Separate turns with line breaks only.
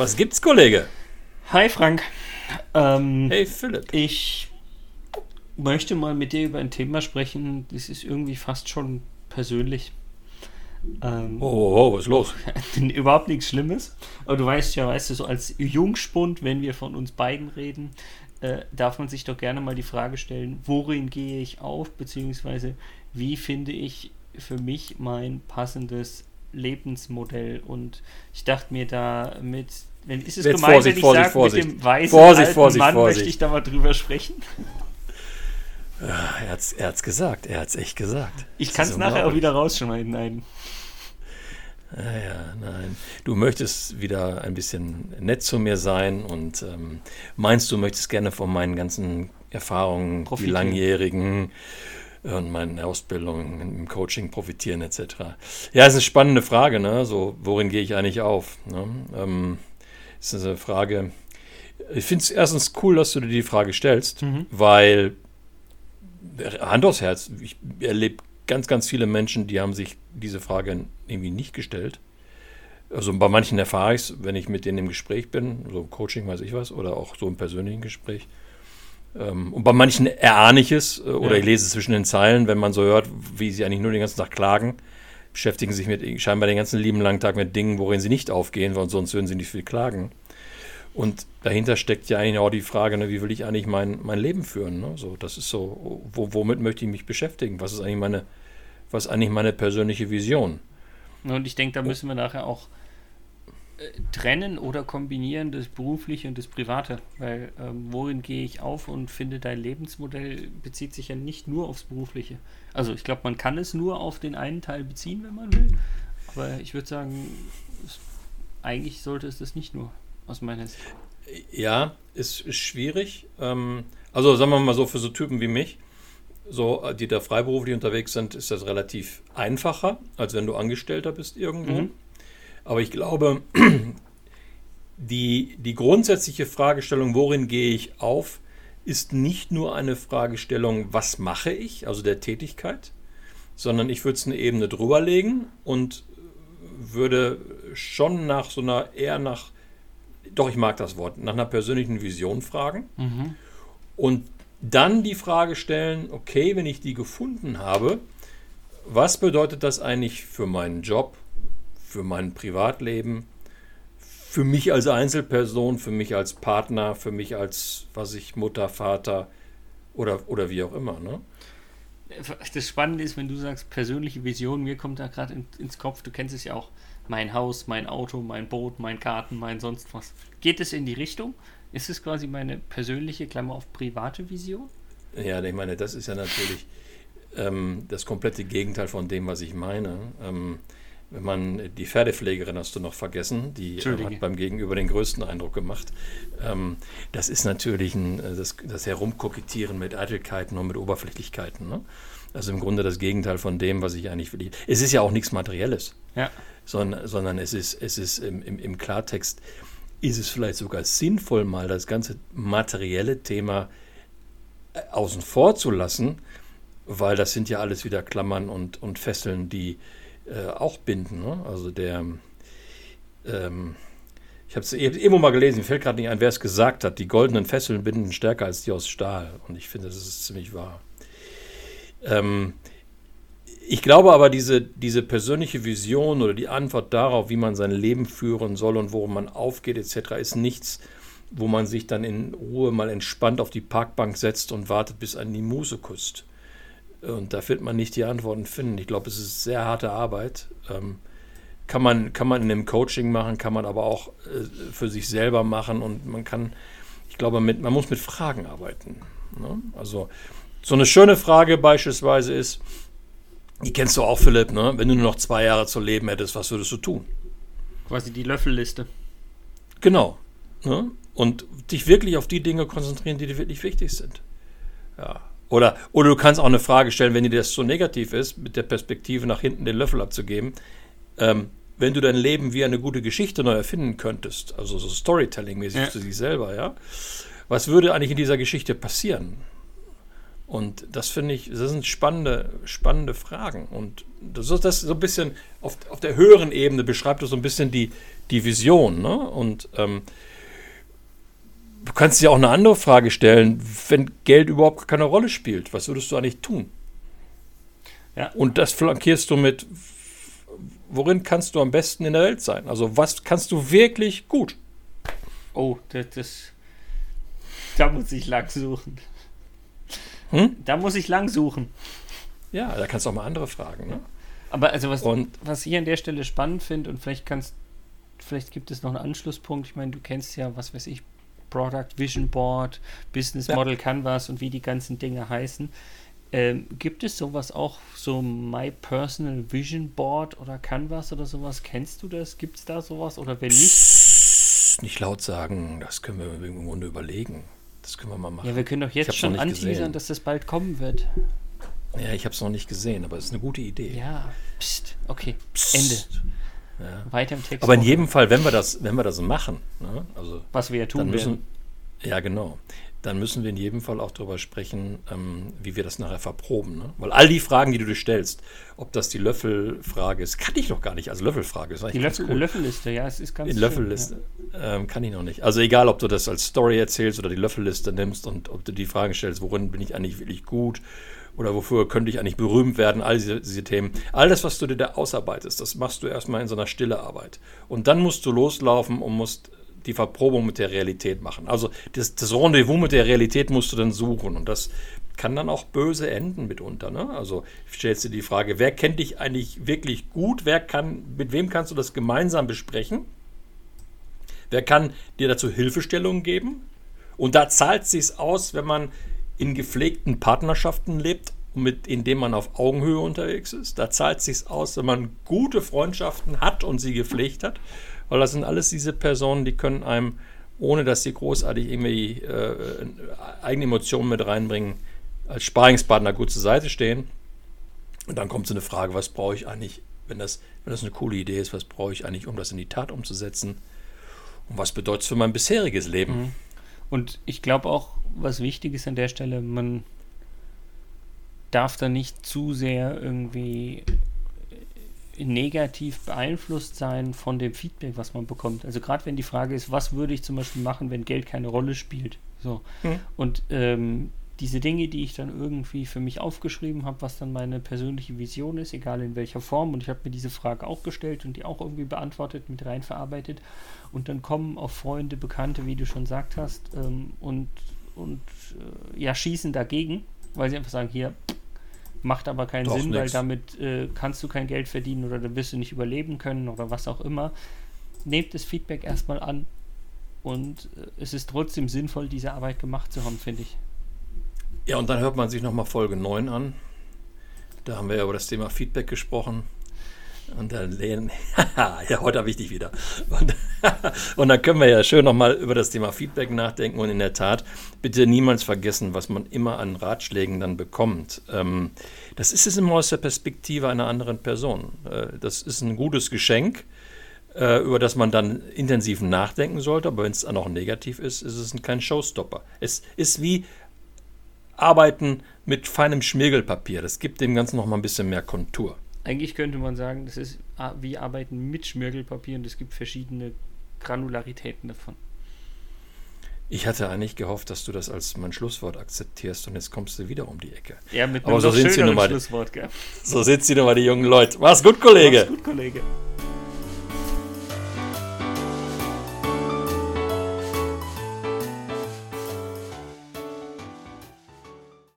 Was gibt's, Kollege?
Hi Frank. Ähm,
Hey Philipp.
Ich möchte mal mit dir über ein Thema sprechen, das ist irgendwie fast schon persönlich. Ähm,
Oh, oh, oh, was ist los?
überhaupt nichts Schlimmes. Aber du weißt ja, weißt du, so als Jungspund, wenn wir von uns beiden reden, äh, darf man sich doch gerne mal die Frage stellen, worin gehe ich auf, beziehungsweise wie finde ich für mich mein passendes Lebensmodell. Und ich dachte mir da mit, wenn ist es
Jetzt
gemein,
Vorsicht,
wenn ich
Vorsicht,
sage,
Vorsicht.
mit dem weißen
Vorsicht,
alten
Vorsicht,
Mann
Vorsicht.
möchte ich da mal drüber sprechen.
Er hat's, er hat's gesagt, er hat's echt gesagt.
Ich kann es nachher auch wieder rausschneiden. Nein.
Ja, ja, nein. Du möchtest wieder ein bisschen nett zu mir sein und ähm, meinst, du möchtest gerne von meinen ganzen Erfahrungen, die
Profitieren.
langjährigen und meinen Ausbildungen im Coaching profitieren etc. Ja, ist eine spannende Frage, ne? So, worin gehe ich eigentlich auf? Ne? Ähm, ist eine Frage. Ich finde es erstens cool, dass du dir die Frage stellst,
Mhm.
weil Hand aufs Herz, ich erlebe ganz, ganz viele Menschen, die haben sich diese Frage irgendwie nicht gestellt. Also bei manchen erfahre ich es, wenn ich mit denen im Gespräch bin, so im Coaching, weiß ich was, oder auch so im persönlichen Gespräch. Ähm, Und bei manchen erahne ich es äh, oder
Ja.
ich lese es zwischen den Zeilen, wenn man so hört, wie sie eigentlich nur den ganzen Tag klagen, beschäftigen sich mit scheinbar den ganzen lieben langen Tag mit Dingen, worin sie nicht aufgehen, weil sonst würden sie nicht viel klagen. Und dahinter steckt ja eigentlich auch die Frage, ne, wie will ich eigentlich mein, mein Leben führen? Ne? So, das ist so, wo, womit möchte ich mich beschäftigen? Was ist eigentlich meine, was ist eigentlich meine persönliche Vision?
Und ich denke, da müssen wir nachher auch trennen oder kombinieren das Berufliche und das Private. Weil ähm, worin gehe ich auf und finde dein Lebensmodell bezieht sich ja nicht nur aufs Berufliche. Also ich glaube, man kann es nur auf den einen Teil beziehen, wenn man will. Aber ich würde sagen, es, eigentlich sollte es das nicht nur aus meiner Sicht.
Ja, ist, ist schwierig. Ähm, also sagen wir mal so, für so Typen wie mich, so, äh, die da freiberuflich unterwegs sind, ist das relativ einfacher, als wenn du Angestellter bist irgendwo.
Mhm.
Aber ich glaube, die, die grundsätzliche Fragestellung, worin gehe ich auf, ist nicht nur eine Fragestellung, was mache ich, also der Tätigkeit, sondern ich würde es eine Ebene drüber legen und würde schon nach so einer, eher nach, doch ich mag das Wort, nach einer persönlichen Vision fragen
Mhm.
und dann die Frage stellen, okay, wenn ich die gefunden habe, was bedeutet das eigentlich für meinen Job, für mein Privatleben, für mich als Einzelperson, für mich als Partner, für mich als, was ich, Mutter, Vater oder, oder wie auch immer. Ne?
Das Spannende ist, wenn du sagst persönliche Vision, mir kommt da gerade in, ins Kopf, du kennst es ja auch, mein Haus, mein Auto, mein Boot, mein Garten, mein sonst was. Geht es in die Richtung? Ist es quasi meine persönliche, Klammer auf private Vision?
Ja, ich meine, das ist ja natürlich ähm, das komplette Gegenteil von dem, was ich meine. Ähm, wenn man die Pferdepflegerin hast du noch vergessen, die äh, hat beim Gegenüber den größten Eindruck gemacht. Ähm, das ist natürlich ein, äh, das, das Herumkokettieren mit Eitelkeiten und mit Oberflächlichkeiten. Ne? Also im Grunde das Gegenteil von dem, was ich eigentlich will. Es ist ja auch nichts Materielles,
Ja.
sondern, sondern es ist, es ist im, im, im Klartext, ist es vielleicht sogar sinnvoll, mal das ganze materielle Thema äh, außen vor zu lassen, weil das sind ja alles wieder Klammern und, und Fesseln, die äh, auch binden. Ne? Also der, ähm, ich habe es irgendwo mal gelesen, mir fällt gerade nicht ein, wer es gesagt hat, die goldenen Fesseln binden stärker als die aus Stahl. Und ich finde, das ist ziemlich wahr. Ähm, ich glaube aber, diese, diese persönliche Vision oder die Antwort darauf, wie man sein Leben führen soll und worum man aufgeht etc., ist nichts, wo man sich dann in Ruhe mal entspannt auf die Parkbank setzt und wartet, bis einen die Muse küsst. Und da wird man nicht die Antworten finden. Ich glaube, es ist sehr harte Arbeit. Ähm, kann, man, kann man in einem Coaching machen, kann man aber auch äh, für sich selber machen und man kann, ich glaube, mit, man muss mit Fragen arbeiten. Ne? Also so eine schöne Frage beispielsweise ist, die kennst du auch, Philipp, ne? wenn du nur noch zwei Jahre zu leben hättest, was würdest du tun?
Quasi die Löffelliste.
Genau. Ne? Und dich wirklich auf die Dinge konzentrieren, die dir wirklich wichtig sind. Ja. Oder, oder du kannst auch eine Frage stellen, wenn dir das so negativ ist, mit der Perspektive nach hinten den Löffel abzugeben. Ähm, wenn du dein Leben wie eine gute Geschichte neu erfinden könntest, also so Storytelling-mäßig
Ja.
für sich selber, ja, was würde eigentlich in dieser Geschichte passieren? Und das finde ich, das sind spannende, spannende Fragen. Und das ist das so ein bisschen auf, auf der höheren Ebene beschreibt das so ein bisschen die, die Vision. Ne? Und ähm, du kannst dir auch eine andere Frage stellen, wenn Geld überhaupt keine Rolle spielt, was würdest du eigentlich tun? Ja. Und das flankierst du mit, worin kannst du am besten in der Welt sein? Also was kannst du wirklich gut?
Oh, das, das da muss ich lang suchen. Hm? Da muss ich lang suchen.
Ja, da kannst du auch mal andere fragen. Ne?
Aber also was, und, was ich an der Stelle spannend finde und vielleicht kannst, vielleicht gibt es noch einen Anschlusspunkt. Ich meine, du kennst ja, was weiß ich, Product Vision Board, Business Model ja. Canvas und wie die ganzen Dinge heißen. Ähm, gibt es sowas auch, so My Personal Vision Board oder Canvas oder sowas? Kennst du das? Gibt es da sowas oder wenn nicht? Psst,
nicht laut sagen, das können wir im Grunde überlegen. Das können wir mal machen.
Ja, wir können doch jetzt schon anteasern, dass das bald kommen wird.
Ja, ich habe es noch nicht gesehen, aber es ist eine gute Idee.
Ja, pst, okay, pst. Ende.
Ja. Weiter im Text. Aber in jedem Fall, wenn wir das, wenn wir das machen, ne, also
was wir ja tun
müssen, werden. Ja, genau dann müssen wir in jedem Fall auch darüber sprechen, ähm, wie wir das nachher verproben. Ne? Weil all die Fragen, die du dir stellst, ob das die Löffelfrage ist, kann ich noch gar nicht. Also Löffelfrage ist
Die Löffel, cool. Löffelliste, ja, es ist ganz
Die Löffelliste ja. ähm, kann ich noch nicht. Also egal, ob du das als Story erzählst oder die Löffelliste nimmst und ob du die Fragen stellst, worin bin ich eigentlich wirklich gut oder wofür könnte ich eigentlich berühmt werden, all diese, diese Themen. All das, was du dir da ausarbeitest, das machst du erstmal in so einer stille Arbeit. Und dann musst du loslaufen und musst die Verprobung mit der Realität machen. Also das, das Rendezvous mit der Realität musst du dann suchen und das kann dann auch böse enden mitunter. Ne? Also stellst du die Frage, wer kennt dich eigentlich wirklich gut? Wer kann, mit wem kannst du das gemeinsam besprechen? Wer kann dir dazu Hilfestellungen geben? Und da zahlt es sich aus, wenn man in gepflegten Partnerschaften lebt, mit, indem man auf Augenhöhe unterwegs ist. Da zahlt es sich aus, wenn man gute Freundschaften hat und sie gepflegt hat weil das sind alles diese Personen, die können einem, ohne dass sie großartig irgendwie äh, eigene Emotionen mit reinbringen, als Sparingspartner gut zur Seite stehen. Und dann kommt so eine Frage, was brauche ich eigentlich, wenn das, wenn das eine coole Idee ist, was brauche ich eigentlich, um das in die Tat umzusetzen? Und was bedeutet es für mein bisheriges Leben? Mhm.
Und ich glaube auch, was wichtig ist an der Stelle, man darf da nicht zu sehr irgendwie negativ beeinflusst sein von dem Feedback, was man bekommt. Also gerade wenn die Frage ist, was würde ich zum Beispiel machen, wenn Geld keine Rolle spielt. So. Hm. Und ähm, diese Dinge, die ich dann irgendwie für mich aufgeschrieben habe, was dann meine persönliche Vision ist, egal in welcher Form, und ich habe mir diese Frage auch gestellt und die auch irgendwie beantwortet, mit rein verarbeitet. Und dann kommen auch Freunde, Bekannte, wie du schon gesagt hast, ähm, und, und äh, ja, schießen dagegen, weil sie einfach sagen, hier, Macht aber keinen Doch, Sinn, nix. weil damit äh, kannst du kein Geld verdienen oder dann wirst du nicht überleben können oder was auch immer. Nehmt das Feedback erstmal an und äh, es ist trotzdem sinnvoll, diese Arbeit gemacht zu haben, finde ich.
Ja, und dann hört man sich nochmal Folge 9 an. Da haben wir ja über das Thema Feedback gesprochen. Und dann lehnen, ja, heute habe ich dich wieder. Und, und dann können wir ja schön nochmal über das Thema Feedback nachdenken. Und in der Tat, bitte niemals vergessen, was man immer an Ratschlägen dann bekommt. Ähm, das ist es immer aus der Perspektive einer anderen Person. Äh, das ist ein gutes Geschenk, äh, über das man dann intensiv nachdenken sollte. Aber wenn es dann auch negativ ist, ist es kein Showstopper. Es ist wie Arbeiten mit feinem Schmirgelpapier. Das gibt dem Ganzen nochmal ein bisschen mehr Kontur.
Eigentlich könnte man sagen, das ist wie Arbeiten mit Schmirgelpapier und es gibt verschiedene Granularitäten davon.
Ich hatte eigentlich gehofft, dass du das als mein Schlusswort akzeptierst und jetzt kommst du wieder um die Ecke.
Ja, mit einem so
sind sie nun mal, Schlusswort, gell? So sind sie nun mal, die jungen Leute. Mach's gut, Kollege. Mach's gut, Kollege.